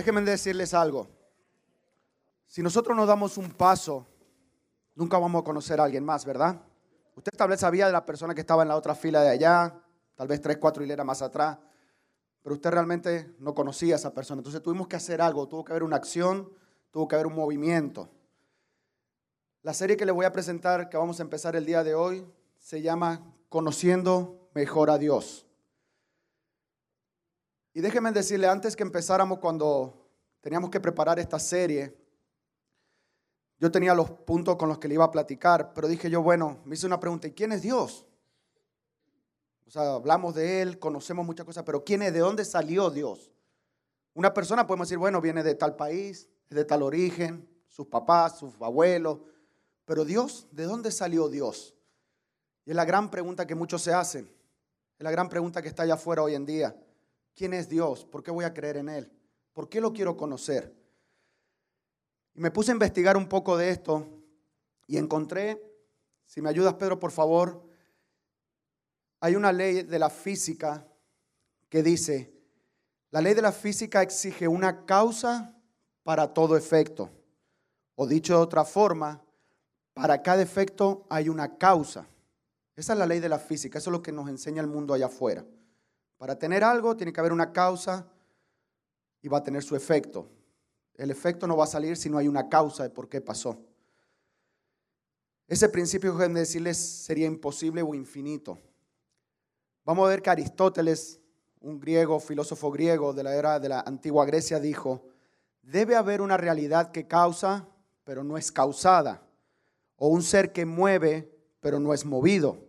déjenme decirles algo. Si nosotros no damos un paso, nunca vamos a conocer a alguien más, ¿verdad? Usted tal vez sabía de la persona que estaba en la otra fila de allá, tal vez tres, cuatro hileras más atrás, pero usted realmente no conocía a esa persona. Entonces tuvimos que hacer algo, tuvo que haber una acción, tuvo que haber un movimiento. La serie que le voy a presentar, que vamos a empezar el día de hoy, se llama Conociendo mejor a Dios. Y déjenme decirle, antes que empezáramos, cuando teníamos que preparar esta serie, yo tenía los puntos con los que le iba a platicar, pero dije yo, bueno, me hice una pregunta, ¿y quién es Dios? O sea, hablamos de Él, conocemos muchas cosas, pero ¿quién es? ¿De dónde salió Dios? Una persona podemos decir, bueno, viene de tal país, de tal origen, sus papás, sus abuelos, pero Dios, ¿de dónde salió Dios? Y es la gran pregunta que muchos se hacen, es la gran pregunta que está allá afuera hoy en día. ¿Quién es Dios? ¿Por qué voy a creer en Él? ¿Por qué lo quiero conocer? Y me puse a investigar un poco de esto y encontré, si me ayudas Pedro, por favor, hay una ley de la física que dice, la ley de la física exige una causa para todo efecto. O dicho de otra forma, para cada efecto hay una causa. Esa es la ley de la física, eso es lo que nos enseña el mundo allá afuera. Para tener algo tiene que haber una causa y va a tener su efecto. El efecto no va a salir si no hay una causa de por qué pasó. Ese principio, de decirles, sería imposible o infinito. Vamos a ver que Aristóteles, un griego, filósofo griego de la era de la antigua Grecia, dijo, debe haber una realidad que causa, pero no es causada, o un ser que mueve, pero no es movido.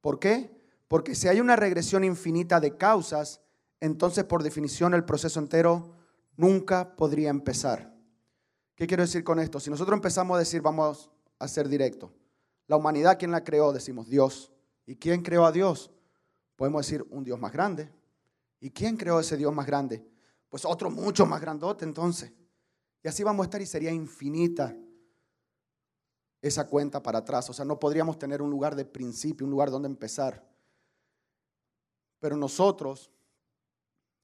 ¿Por qué? Porque si hay una regresión infinita de causas, entonces por definición el proceso entero nunca podría empezar. ¿Qué quiero decir con esto? Si nosotros empezamos a decir, vamos a ser directo, la humanidad, ¿quién la creó? Decimos Dios. ¿Y quién creó a Dios? Podemos decir un Dios más grande. ¿Y quién creó ese Dios más grande? Pues otro mucho más grandote entonces. Y así vamos a estar y sería infinita esa cuenta para atrás. O sea, no podríamos tener un lugar de principio, un lugar donde empezar. Pero nosotros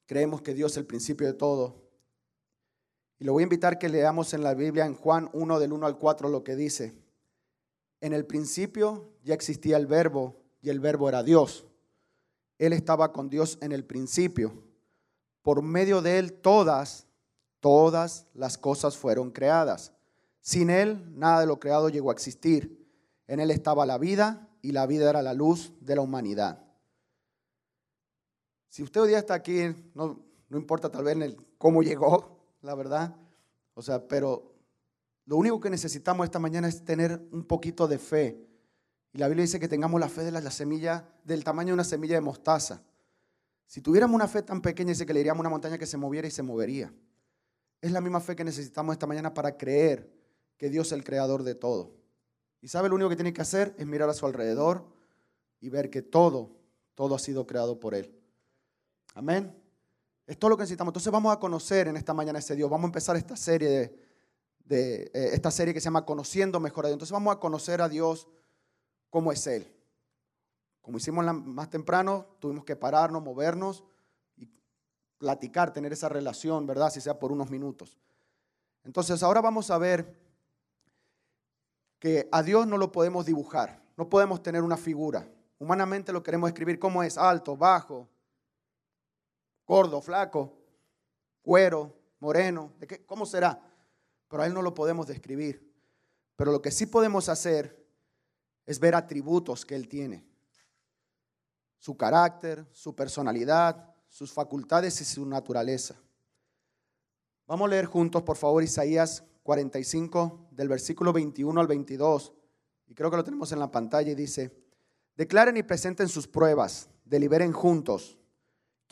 creemos que Dios es el principio de todo. Y le voy a invitar que leamos en la Biblia, en Juan 1, del 1 al 4, lo que dice. En el principio ya existía el verbo y el verbo era Dios. Él estaba con Dios en el principio. Por medio de Él todas, todas las cosas fueron creadas. Sin Él nada de lo creado llegó a existir. En Él estaba la vida y la vida era la luz de la humanidad. Si usted hoy día está aquí, no, no importa tal vez el, cómo llegó, la verdad. O sea, pero lo único que necesitamos esta mañana es tener un poquito de fe. Y la Biblia dice que tengamos la fe de la, semilla, del tamaño de una semilla de mostaza. Si tuviéramos una fe tan pequeña, dice que le iríamos a una montaña que se moviera y se movería. Es la misma fe que necesitamos esta mañana para creer que Dios es el creador de todo. Y sabe lo único que tiene que hacer es mirar a su alrededor y ver que todo, todo ha sido creado por Él. Amén. Es lo que necesitamos. Entonces vamos a conocer en esta mañana ese Dios. Vamos a empezar esta serie de, eh, esta serie que se llama Conociendo mejor a Dios. Entonces vamos a conocer a Dios como es Él. Como hicimos más temprano, tuvimos que pararnos, movernos y platicar, tener esa relación, ¿verdad? Si sea por unos minutos. Entonces ahora vamos a ver que a Dios no lo podemos dibujar, no podemos tener una figura. Humanamente lo queremos escribir como es, alto, bajo, gordo, flaco, cuero, moreno, ¿de qué? ¿cómo será? Pero a él no lo podemos describir. Pero lo que sí podemos hacer es ver atributos que él tiene. Su carácter, su personalidad, sus facultades y su naturaleza. Vamos a leer juntos, por favor, Isaías 45, del versículo 21 al 22. Y creo que lo tenemos en la pantalla y dice, declaren y presenten sus pruebas, deliberen juntos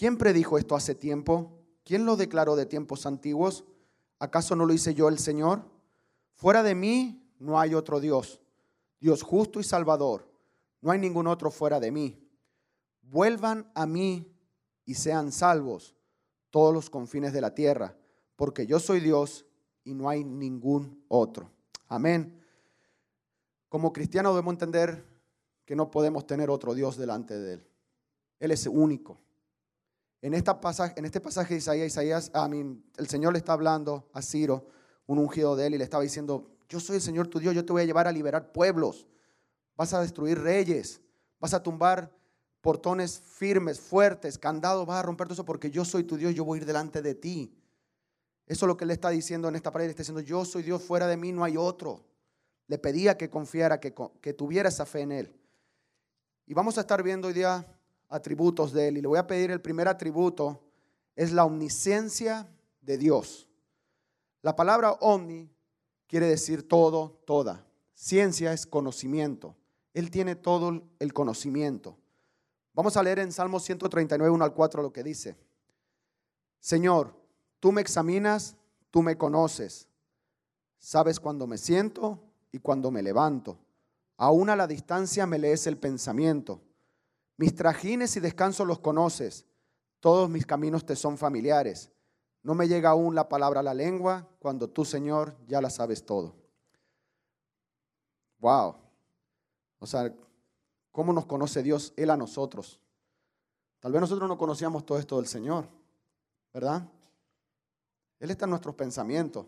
¿Quién predijo esto hace tiempo? ¿Quién lo declaró de tiempos antiguos? ¿Acaso no lo hice yo el Señor? Fuera de mí no hay otro Dios, Dios justo y salvador. No hay ningún otro fuera de mí. Vuelvan a mí y sean salvos todos los confines de la tierra, porque yo soy Dios y no hay ningún otro. Amén. Como cristianos debemos entender que no podemos tener otro Dios delante de Él. Él es único. En, este pasaje de Isaías, Isaías a mí, el Señor le está hablando a Ciro, un ungido de él, y le estaba diciendo, yo soy el Señor tu Dios, yo te voy a llevar a liberar pueblos, vas a destruir reyes, vas a tumbar portones firmes, fuertes, candados, vas a romper todo eso porque yo soy tu Dios, yo voy a ir delante de ti. Eso es lo que él está diciendo en esta pared, está diciendo, yo soy Dios, fuera de mí no hay otro. Le pedía que confiara, que tuviera esa fe en él. Y vamos a estar viendo hoy día atributos de él. Y le voy a pedir el primer atributo, es la omnisciencia de Dios. La palabra omni quiere decir todo, toda. Ciencia es conocimiento. Él tiene todo el conocimiento. Vamos a leer en Salmo 139, 1 al 4 lo que dice. Señor, tú me examinas, tú me conoces. Sabes cuando me siento y cuando me levanto. Aún a la distancia me lees el pensamiento. Mis trajines y descansos los conoces. Todos mis caminos te son familiares. No me llega aún la palabra a la lengua cuando tú, Señor, ya la sabes todo. Wow. O sea, ¿cómo nos conoce Dios Él a nosotros? Tal vez nosotros no conocíamos todo esto del Señor, ¿verdad? Él está en nuestros pensamientos.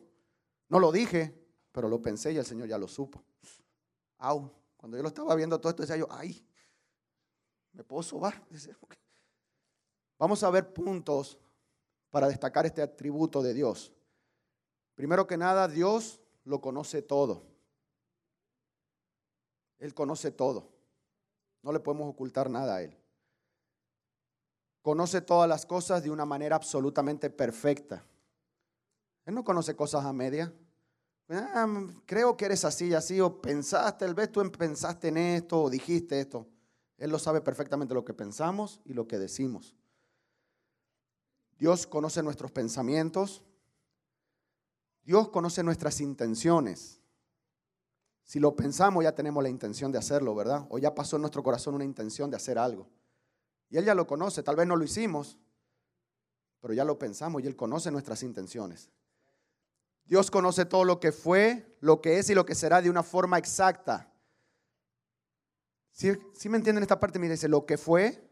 No lo dije, pero lo pensé y el Señor ya lo supo. Au. Cuando yo lo estaba viendo todo esto, decía yo, ay, ¿Me puedo sobar? Vamos a ver puntos para destacar este atributo de Dios. Primero que nada, Dios lo conoce todo. Él conoce todo. No le podemos ocultar nada a Él. Conoce todas las cosas de una manera absolutamente perfecta. Él no conoce cosas a media. Ah, creo que eres así y así, o pensaste, tal vez tú pensaste en esto, o dijiste esto. Él lo sabe perfectamente lo que pensamos y lo que decimos. Dios conoce nuestros pensamientos. Dios conoce nuestras intenciones. Si lo pensamos ya tenemos la intención de hacerlo, ¿verdad? O ya pasó en nuestro corazón una intención de hacer algo. Y Él ya lo conoce, tal vez no lo hicimos, pero ya lo pensamos y Él conoce nuestras intenciones. Dios conoce todo lo que fue, lo que es y lo que será de una forma exacta. Si me entienden esta parte? Me dice, lo que fue,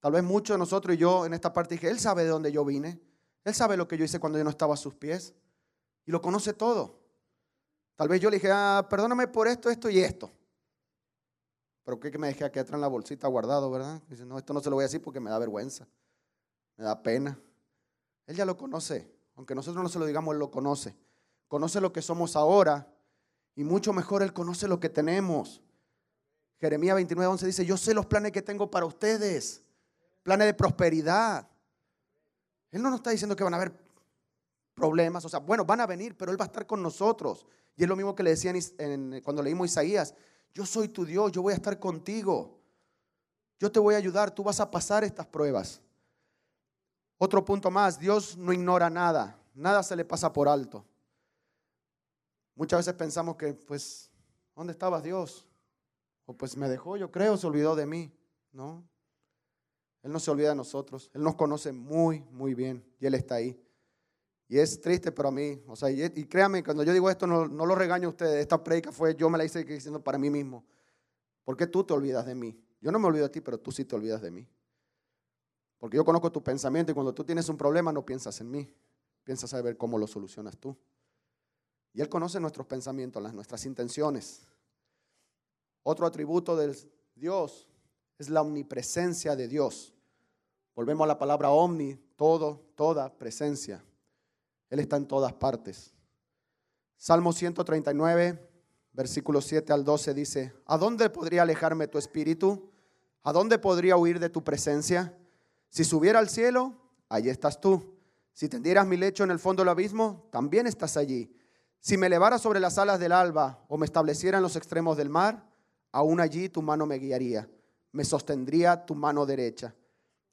tal vez muchos de nosotros y yo en esta parte dije, Él sabe de dónde yo vine, Él sabe lo que yo hice cuando yo no estaba a sus pies y lo conoce todo. Tal vez yo le dije, ah, perdóname por esto, esto y esto. Pero ¿qué que me dejé aquí atrás en la bolsita guardado, verdad? Dice, no, esto no se lo voy a decir porque me da vergüenza, me da pena. Él ya lo conoce, aunque nosotros no se lo digamos, Él lo conoce. Conoce lo que somos ahora y mucho mejor Él conoce lo que tenemos. Jeremías 29, 11 dice, yo sé los planes que tengo para ustedes, planes de prosperidad. Él no nos está diciendo que van a haber problemas, o sea, bueno, van a venir, pero Él va a estar con nosotros. Y es lo mismo que le decían cuando leímos Isaías, yo soy tu Dios, yo voy a estar contigo, yo te voy a ayudar, tú vas a pasar estas pruebas. Otro punto más, Dios no ignora nada, nada se le pasa por alto. Muchas veces pensamos que, pues, ¿dónde estabas Dios? O pues me dejó, yo creo, se olvidó de mí. No. Él no se olvida de nosotros. Él nos conoce muy, muy bien. Y Él está ahí. Y es triste para mí. O sea, y, créame, cuando yo digo esto, no, lo regaño a ustedes. Esta predica fue, yo me la hice diciendo para mí mismo. ¿Por qué tú te olvidas de mí? Yo no me olvido de ti, pero tú sí te olvidas de mí. Porque yo conozco tu pensamiento y cuando tú tienes un problema no piensas en mí. Piensas a ver cómo lo solucionas tú. Y Él conoce nuestros pensamientos, las, nuestras intenciones. Otro atributo de Dios es la omnipresencia de Dios. Volvemos a la palabra omni, todo, toda presencia. Él está en todas partes. Salmo 139, versículos 7 al 12 dice, ¿a dónde podría alejarme tu espíritu? ¿A dónde podría huir de tu presencia? Si subiera al cielo, allí estás tú. Si tendieras mi lecho en el fondo del abismo, también estás allí. Si me elevara sobre las alas del alba o me estableciera en los extremos del mar, aún allí tu mano me guiaría, me sostendría tu mano derecha.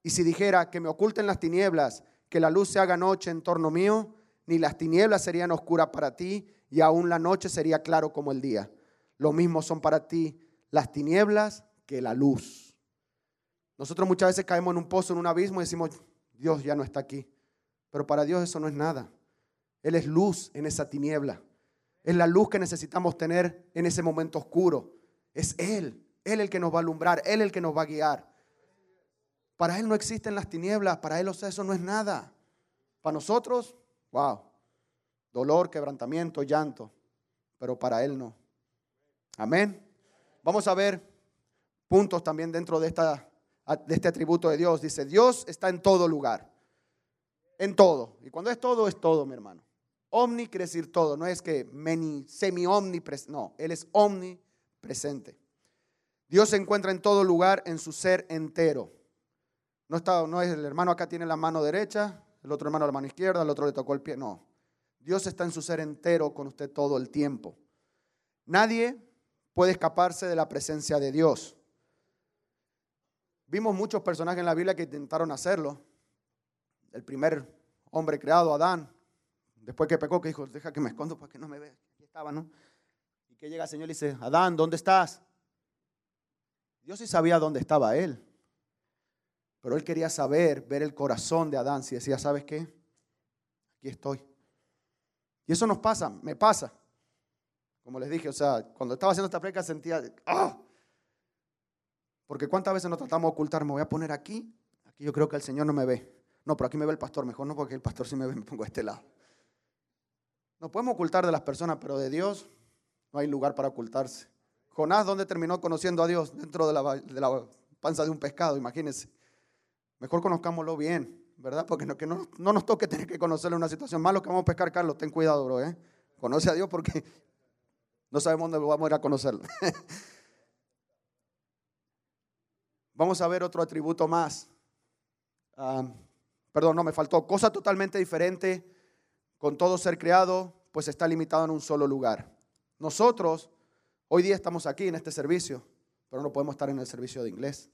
Y si dijera que me oculten las tinieblas, que la luz se haga noche en torno mío, ni las tinieblas serían oscuras para ti, y aún la noche sería claro como el día. Lo mismo son para ti las tinieblas que la luz. Nosotros muchas veces caemos en un pozo, en un abismo y decimos, Dios ya no está aquí. Pero para Dios eso no es nada. Él es luz en esa tiniebla. Es la luz que necesitamos tener en ese momento oscuro. Es Él, Él el que nos va a alumbrar, Él el que nos va a guiar. Para Él no existen las tinieblas, para Él o sea, eso no es nada. Para nosotros, wow, dolor, quebrantamiento, llanto, pero para Él no. Amén. Vamos a ver puntos también dentro de, esta, de este atributo de Dios. Dice, Dios está en todo lugar, en todo. Y cuando es todo, es todo, mi hermano. Omni quiere decir todo, no es que semi-omnipresente, no, Él es omnipresente. Dios se encuentra en todo lugar en su ser entero. No, está, no es el hermano acá tiene la mano derecha, el otro hermano la mano izquierda, el otro le tocó el pie. No. Dios está en su ser entero con usted todo el tiempo. Nadie puede escaparse de la presencia de Dios. Vimos muchos personajes en la Biblia que intentaron hacerlo. El primer hombre creado, Adán, después que pecó, que dijo, deja que me escondo para que no me vea. Aquí estaba, ¿no? Que llega el Señor y dice, Adán, ¿dónde estás? Dios sí sabía dónde estaba él. Pero él quería saber, ver el corazón de Adán, si decía, ¿sabes qué? Aquí estoy. Y eso nos pasa, me pasa. Como les dije, o sea, cuando estaba haciendo esta preca sentía, ¡ah! Porque cuántas veces nos tratamos de ocultar, me voy a poner aquí, aquí yo creo que el Señor no me ve. No, pero aquí me ve el pastor, mejor no porque el pastor sí me ve, me pongo a este lado. Nos podemos ocultar de las personas, pero de Dios no hay lugar para ocultarse. Jonás, ¿dónde terminó conociendo a Dios? Dentro de la, panza de un pescado, imagínense. Mejor conozcámoslo bien, ¿verdad? Porque no, nos toque tener que conocerle una situación. Malo que vamos a pescar, Carlos, ten cuidado, bro, ¿eh? Conoce a Dios porque no sabemos dónde vamos a ir a conocerlo. vamos a ver otro atributo más. Ah, perdón, no, me faltó. Cosa totalmente diferente con todo ser creado, pues está limitado en un solo lugar. Nosotros Hoy día estamos aquí en este servicio, pero no podemos estar en el servicio de inglés.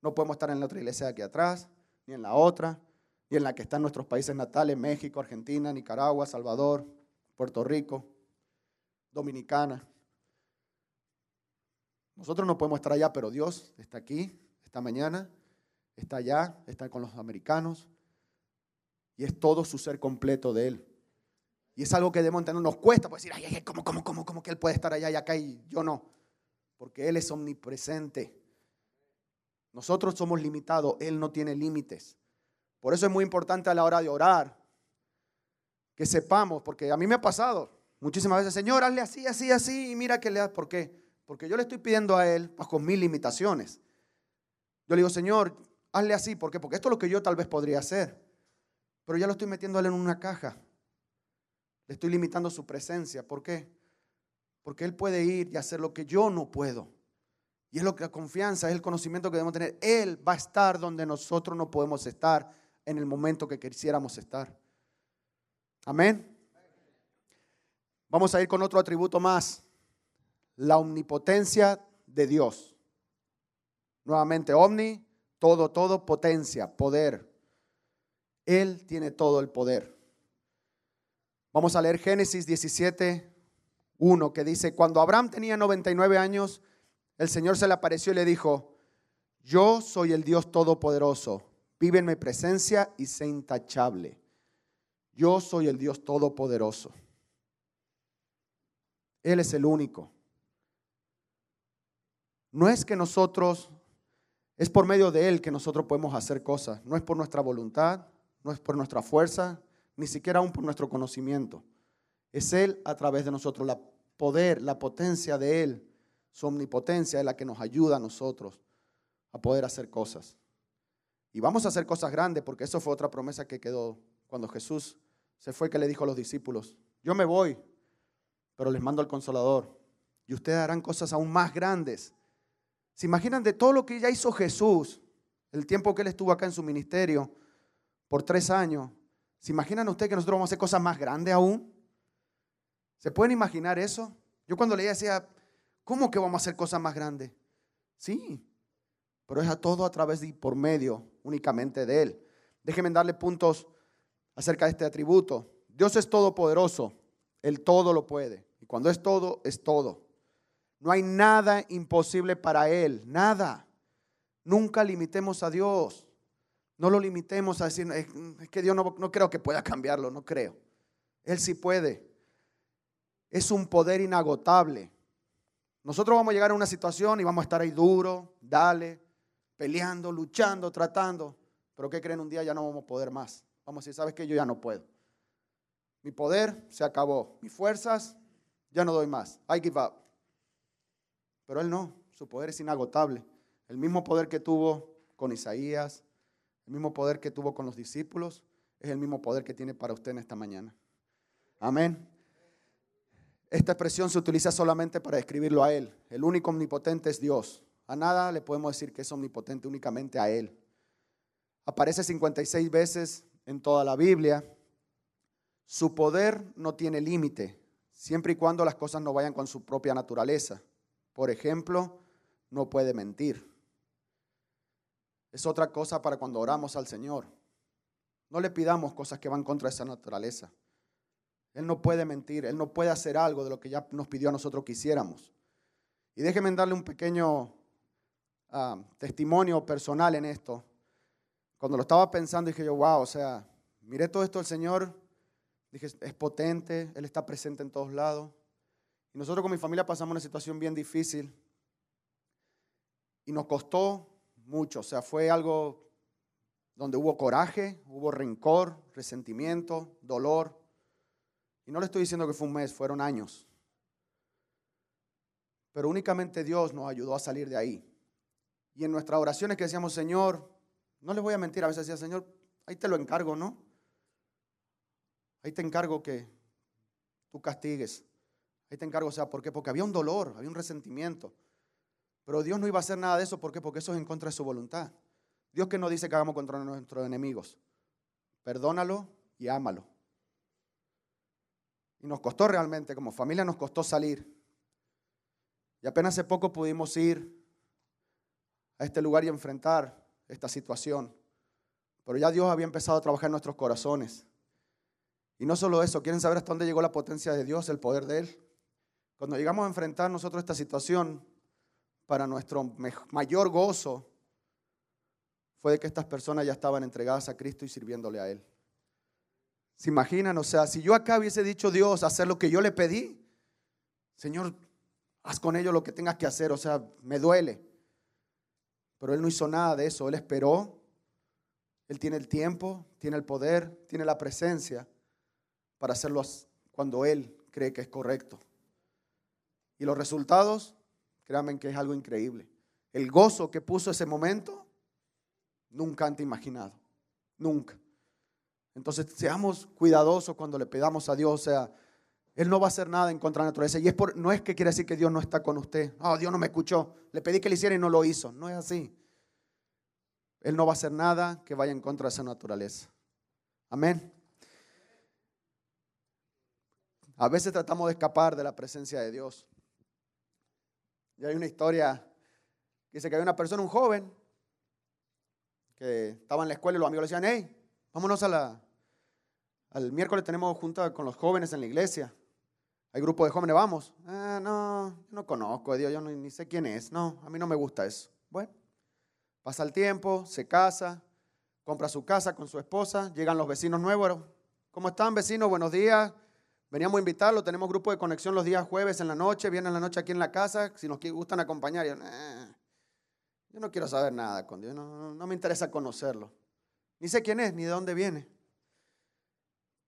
No podemos estar en la otra iglesia de aquí atrás, ni en la otra, ni en la que están nuestros países natales, México, Argentina, Nicaragua, Salvador, Puerto Rico, Dominicana. Nosotros no podemos estar allá, pero Dios está aquí esta mañana, está allá, está con los americanos, y es todo su ser completo de Él. Y es algo que debemos entender, nos cuesta pues, decir, ay, ay, ¿cómo, cómo, cómo, cómo que Él puede estar allá y acá y yo no? Porque Él es omnipresente. Nosotros somos limitados, Él no tiene límites. Por eso es muy importante a la hora de orar que sepamos, porque a mí me ha pasado muchísimas veces, Señor, hazle así, así, así, y mira que le das, ¿por qué? Porque yo le estoy pidiendo a Él bajo mis limitaciones. Yo le digo, Señor, hazle así, ¿por qué? Porque esto es lo que yo tal vez podría hacer, pero ya lo estoy metiendo a Él en una caja. Le estoy limitando su presencia. ¿Por qué? Porque Él puede ir y hacer lo que yo no puedo. Y es lo que la confianza, es el conocimiento que debemos tener. Él va a estar donde nosotros no podemos estar en el momento que quisiéramos estar. Amén. Vamos a ir con otro atributo más. La omnipotencia de Dios. Nuevamente, omni, todo, todo, potencia, poder. Él tiene todo el poder. Vamos a leer Génesis 17, 1, que dice, cuando Abraham tenía 99 años, el Señor se le apareció y le dijo, yo soy el Dios Todopoderoso, vive en mi presencia y sé intachable. Yo soy el Dios Todopoderoso. Él es el único. No es que nosotros, es por medio de Él que nosotros podemos hacer cosas. No es por nuestra voluntad, no es por nuestra fuerza, ni siquiera aún por nuestro conocimiento. Es Él a través de nosotros, la poder, la potencia de Él, su omnipotencia es la que nos ayuda a nosotros a poder hacer cosas. Y vamos a hacer cosas grandes porque eso fue otra promesa que quedó cuando Jesús se fue que le dijo a los discípulos, yo me voy, pero les mando al consolador y ustedes harán cosas aún más grandes. ¿Se imaginan de todo lo que ya hizo Jesús, el tiempo que él estuvo acá en su ministerio, por tres años? ¿Se imaginan ustedes que nosotros vamos a hacer cosas más grandes aún? ¿Se pueden imaginar eso? Yo cuando leía decía, ¿cómo que vamos a hacer cosas más grandes? Sí, pero es a todo a través y por medio únicamente de Él. Déjenme darle puntos acerca de este atributo. Dios es todopoderoso, Él todo lo puede. Y cuando es todo, es todo. No hay nada imposible para Él, nada. Nunca limitemos a Dios. No lo limitemos a decir, es que Dios no, no creo que pueda cambiarlo, no creo. Él sí puede. Es un poder inagotable. Nosotros vamos a llegar a una situación y vamos a estar ahí duro, dale, peleando, luchando, tratando. Pero ¿qué creen? Un día ya no vamos a poder más. Vamos a decir, ¿sabes qué? Yo ya no puedo. Mi poder se acabó. Mis fuerzas ya no doy más. I give up. Pero él no. Su poder es inagotable. El mismo poder que tuvo con Isaías, el mismo poder que tuvo con los discípulos, es el mismo poder que tiene para usted en esta mañana. Amén. Esta expresión se utiliza solamente para describirlo a Él. El único omnipotente es Dios. A nada le podemos decir que es omnipotente, únicamente a Él. Aparece 56 veces en toda la Biblia. Su poder no tiene límite, siempre y cuando las cosas no vayan con su propia naturaleza. Por ejemplo, no puede mentir. Es otra cosa para cuando oramos al Señor. No le pidamos cosas que van contra esa naturaleza. Él no puede mentir, Él no puede hacer algo de lo que ya nos pidió a nosotros que hiciéramos. Y déjenme darle un pequeño ah, testimonio personal en esto. Cuando lo estaba pensando dije yo, wow, o sea, miré todo esto del Señor, dije, es potente, Él está presente en todos lados. Y nosotros con mi familia pasamos una situación bien difícil y nos costó mucho, o sea, fue algo donde hubo coraje, hubo rencor, resentimiento, dolor. Y no le estoy diciendo que fue un mes, fueron años. Pero únicamente Dios nos ayudó a salir de ahí. Y en nuestras oraciones que decíamos, Señor, no les voy a mentir, a veces decía, Señor, ahí te lo encargo, ¿no? Ahí te encargo que tú castigues. Ahí te encargo, o sea, ¿por qué? Porque había un dolor, había un resentimiento. Pero Dios no iba a hacer nada de eso, ¿por qué? Porque eso es en contra de su voluntad. Dios que no dice que hagamos contra nuestros enemigos. Perdónalo y ámalo. Y nos costó realmente, como familia nos costó salir. Y apenas hace poco pudimos ir a este lugar y enfrentar esta situación. Pero ya Dios había empezado a trabajar en nuestros corazones. Y no solo eso, ¿quieren saber hasta dónde llegó la potencia de Dios, el poder de Él? Cuando llegamos a enfrentar nosotros esta situación, para nuestro mayor gozo, fue de que estas personas ya estaban entregadas a Cristo y sirviéndole a Él. ¿Se imaginan? O sea, si yo acá hubiese dicho Dios hacer lo que yo le pedí, Señor, haz con ellos lo que tengas que hacer, o sea, me duele. Pero Él no hizo nada de eso, Él esperó, Él tiene el tiempo, tiene el poder, tiene la presencia para hacerlo cuando Él cree que es correcto. Y los resultados, créanme que es algo increíble. El gozo que puso ese momento nunca antes imaginado. Nunca. Entonces, seamos cuidadosos cuando le pedamos a Dios. O sea, Él no va a hacer nada en contra de la naturaleza. Y es por, no es que quiere decir que Dios no está con usted. Oh, Dios no me escuchó. Le pedí que le hiciera y no lo hizo. No es así. Él no va a hacer nada que vaya en contra de esa naturaleza. Amén. A veces tratamos de escapar de la presencia de Dios. Y hay una historia que dice que había una persona, un joven, que estaba en la escuela y los amigos le decían, hey, vámonos a la, al miércoles tenemos junta con los jóvenes en la iglesia. Hay grupo de jóvenes, vamos. Ah, no, no conozco Dios, yo ni sé quién es. No, a mí no me gusta eso. Bueno, pasa el tiempo, se casa, compra su casa con su esposa, llegan los vecinos nuevos. ¿Cómo están vecinos? Buenos días. Veníamos a invitarlo, tenemos grupo de conexión los días jueves en la noche, vienen la noche aquí en la casa, si nos gustan acompañar. Yo no quiero saber nada con Dios, no, me interesa conocerlo. Ni sé quién es, ni de dónde viene.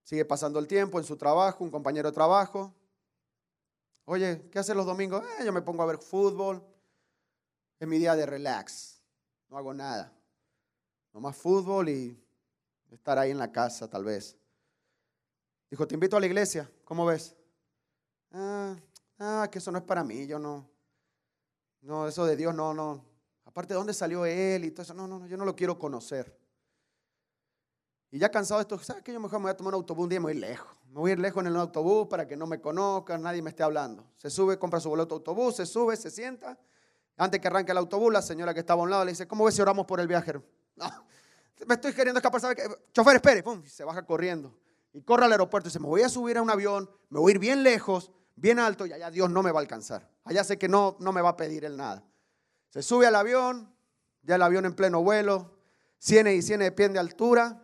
Sigue pasando el tiempo en su trabajo, un compañero de trabajo. Oye, ¿qué haces los domingos? Eh, yo me pongo a ver fútbol. Es mi día de relax. No hago nada. Nomás fútbol y estar ahí en la casa, tal vez. Dijo, te invito a la iglesia. ¿Cómo ves? Ah, ah, que eso no es para mí. Yo no. No, eso de Dios no, no. Aparte, ¿de dónde salió él y todo eso? No, no, no, yo no lo quiero conocer. Y ya cansado de esto, ¿sabes qué? Yo mejor me voy a tomar un autobús un día y me voy lejos. Me voy a ir lejos en el autobús para que no me conozcan, nadie me esté hablando. Se sube, compra su boleto de autobús, se sube, se sienta. Antes que arranque el autobús, la señora que estaba a un lado le dice, ¿cómo ves si oramos por el viaje? No, me estoy queriendo escapar, ¿sabe qué? Chofer, espere, pum, y se baja corriendo. Y corre al aeropuerto y dice, me voy a subir a un avión, me voy a ir bien lejos, bien alto, y allá Dios no me va a alcanzar. Allá sé que no, no me va a pedir él nada. Se sube al avión, ya el avión en pleno vuelo, cienes y cienes de pie de altura.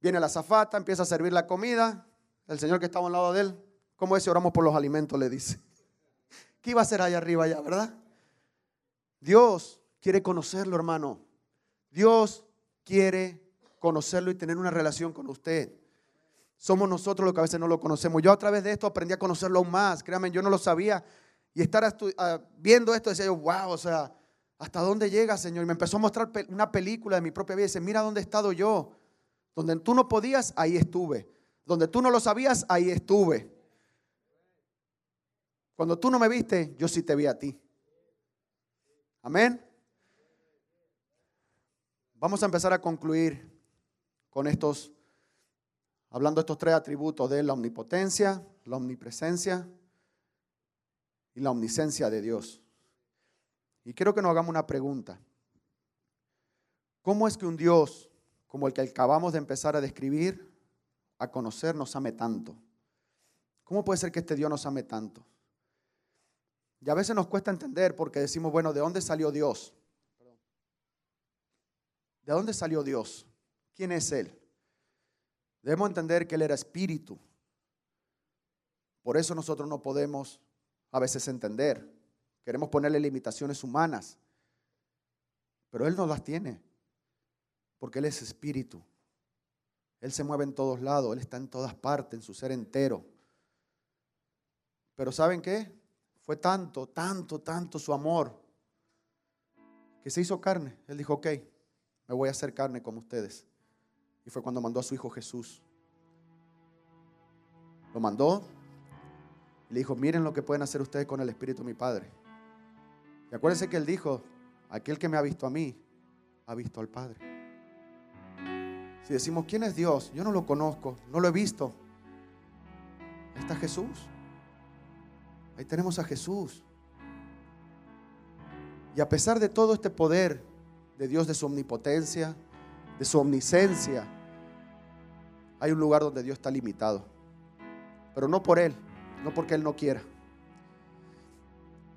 Viene la zafata, empieza a servir la comida. El señor que estaba al lado de él, ¿cómo es oramos por los alimentos? Le dice. ¿Qué iba a hacer allá arriba ya, verdad? Dios quiere conocerlo, hermano. Dios quiere conocerlo y tener una relación con usted. Somos nosotros los que a veces no lo conocemos. Yo a través de esto aprendí a conocerlo aún más. Créanme, yo no lo sabía. Y estar viendo esto, decía yo, wow, o sea, ¿hasta dónde llega, Señor? Y me empezó a mostrar una película de mi propia vida. Y dice, mira dónde he estado yo. Donde tú no podías, ahí estuve. Donde tú no lo sabías, ahí estuve. Cuando tú no me viste, yo sí te vi a ti. Amén. Vamos a empezar a concluir con estos, hablando de estos tres atributos de la omnipotencia, la omnipresencia y la omniscencia de Dios. Y quiero que nos hagamos una pregunta. ¿Cómo es que un Dios como el que acabamos de empezar a describir, a conocer, nos ame tanto? ¿Cómo puede ser que este Dios nos ame tanto? Y a veces nos cuesta entender porque decimos, bueno, ¿de dónde salió Dios? ¿De dónde salió Dios? ¿Quién es Él? Debemos entender que Él era espíritu. Por eso nosotros no podemos a veces entender. Queremos ponerle limitaciones humanas. Pero Él no las tiene. Porque Él es espíritu. Él se mueve en todos lados. Él está en todas partes, en su ser entero. Pero ¿saben qué? Fue tanto, tanto, tanto su amor que se hizo carne. Él dijo, ok, me voy a hacer carne como ustedes. Y fue cuando mandó a su hijo Jesús. Lo mandó y le dijo, miren lo que pueden hacer ustedes con el Espíritu de mi Padre. Y acuérdense que él dijo, aquel que me ha visto a mí, ha visto al Padre. Si decimos, ¿quién es Dios? Yo no lo conozco, no lo he visto. Ahí está Jesús. Ahí tenemos a Jesús. Y a pesar de todo este poder de Dios, de su omnipotencia, de su omniscencia, hay un lugar donde Dios está limitado. Pero no por Él, no porque Él no quiera.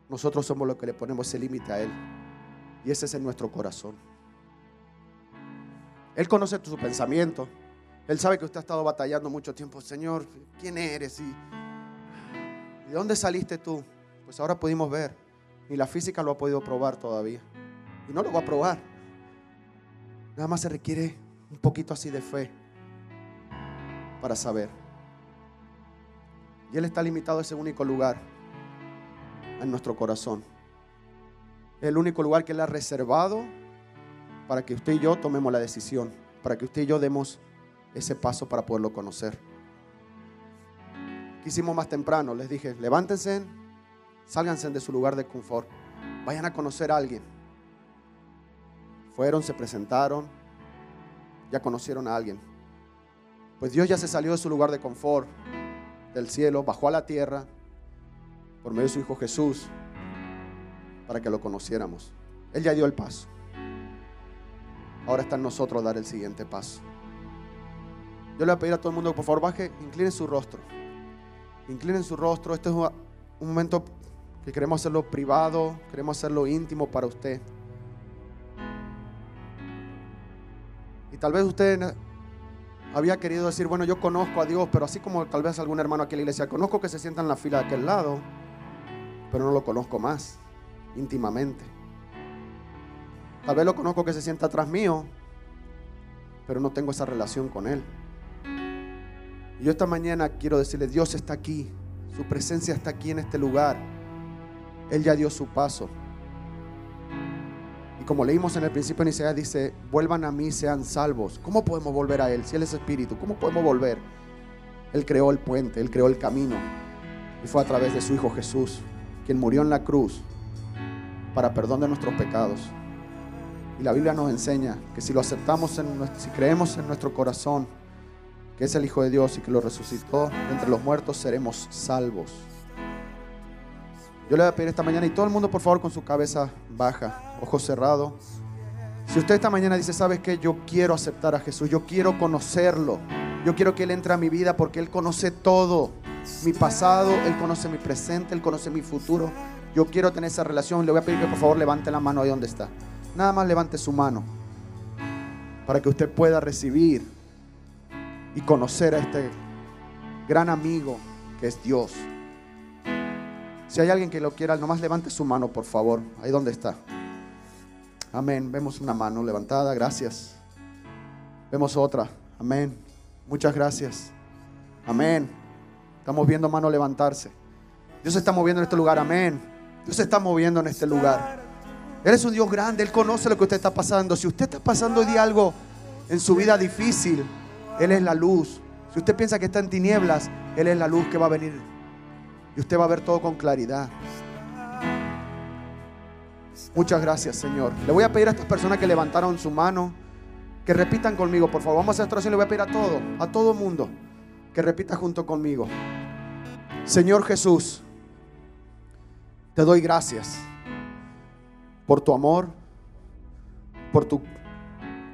Nosotros somos los que le ponemos ese límite a Él. Y ese es en nuestro corazón. Él conoce su pensamiento. Él sabe que usted ha estado batallando mucho tiempo. Señor, ¿quién eres? ¿Y, ¿De dónde saliste tú? Pues ahora pudimos ver. Ni la física lo ha podido probar todavía. Y no lo va a probar. Nada más se requiere un poquito así de fe para saber. Y Él está limitado a ese único lugar en nuestro corazón. El único lugar que Él ha reservado para que usted y yo tomemos la decisión, para que usted y yo demos ese paso para poderlo conocer. Quisimos más temprano, les dije, levántense, sálganse de su lugar de confort, vayan a conocer a alguien fueron, se presentaron, ya conocieron a alguien. Pues Dios ya se salió de su lugar de confort, del cielo, bajó a la tierra por medio de su Hijo Jesús para que lo conociéramos. Él ya dio el paso. Ahora está en nosotros dar el siguiente paso. Yo le voy a pedir a todo el mundo que por favor baje, incline su rostro. Inclinen su rostro. Este es un momento que queremos hacerlo privado, queremos hacerlo íntimo para usted. tal vez usted había querido decir, bueno, yo conozco a Dios, pero así como tal vez algún hermano aquí en la iglesia, conozco que se sienta en la fila de aquel lado, pero no lo conozco más íntimamente. Tal vez lo conozco que se sienta atrás mío, pero no tengo esa relación con Él. Y yo esta mañana quiero decirle, Dios está aquí, su presencia está aquí en este lugar. Él ya dio su paso como leímos en el principio en Isaías, dice, vuelvan a mí, sean salvos. ¿Cómo podemos volver a Él si Él es Espíritu? ¿Cómo podemos volver? Él creó el puente, Él creó el camino. Y fue a través de su Hijo Jesús, quien murió en la cruz para perdón de nuestros pecados. Y la Biblia nos enseña que si lo aceptamos, en si creemos en nuestro corazón, que es el Hijo de Dios y que lo resucitó entre los muertos, seremos salvos. Yo le voy a pedir esta mañana y todo el mundo por favor con su cabeza baja, ojos cerrados. Si usted esta mañana dice, ¿sabes qué? Yo quiero aceptar a Jesús, yo quiero conocerlo, yo quiero que Él entre a mi vida porque Él conoce todo, mi pasado, Él conoce mi presente, Él conoce mi futuro. Yo quiero tener esa relación. Le voy a pedir que por favor levante la mano ahí donde está. Nada más levante su mano para que usted pueda recibir y conocer a este gran amigo que es Dios. Si hay alguien que lo quiera, nomás levante su mano, por favor. Ahí donde está. Amén. Vemos una mano levantada. Gracias. Vemos otra. Amén. Muchas gracias. Amén. Estamos viendo mano levantarse. Dios se está moviendo en este lugar. Amén. Dios se está moviendo en este lugar. Él es un Dios grande. Él conoce lo que usted está pasando. Si usted está pasando hoy día algo en su vida difícil, Él es la luz. Si usted piensa que está en tinieblas, Él es la luz que va a venir. Y usted va a ver todo con claridad. Muchas gracias, Señor. Le voy a pedir a estas personas que levantaron su mano que repitan conmigo, por favor. Vamos a hacer esta oración. Le voy a pedir a todo, a todo mundo, que repita junto conmigo. Señor Jesús, te doy gracias por tu amor, por tu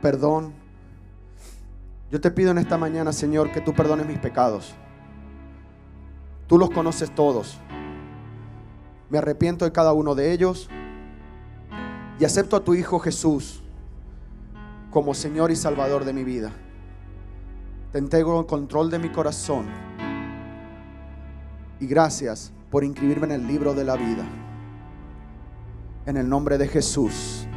perdón. Yo te pido en esta mañana, Señor, que tú perdones mis pecados. Tú los conoces todos. Me arrepiento de cada uno de ellos y acepto a tu Hijo Jesús como Señor y Salvador de mi vida. Te entrego el control de mi corazón y gracias por inscribirme en el libro de la vida. En el nombre de Jesús.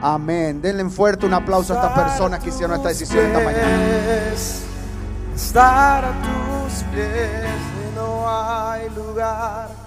Amén. Denle fuerte un aplauso a estas personas que hicieron esta decisión esta mañana. Estar a tus pies lugar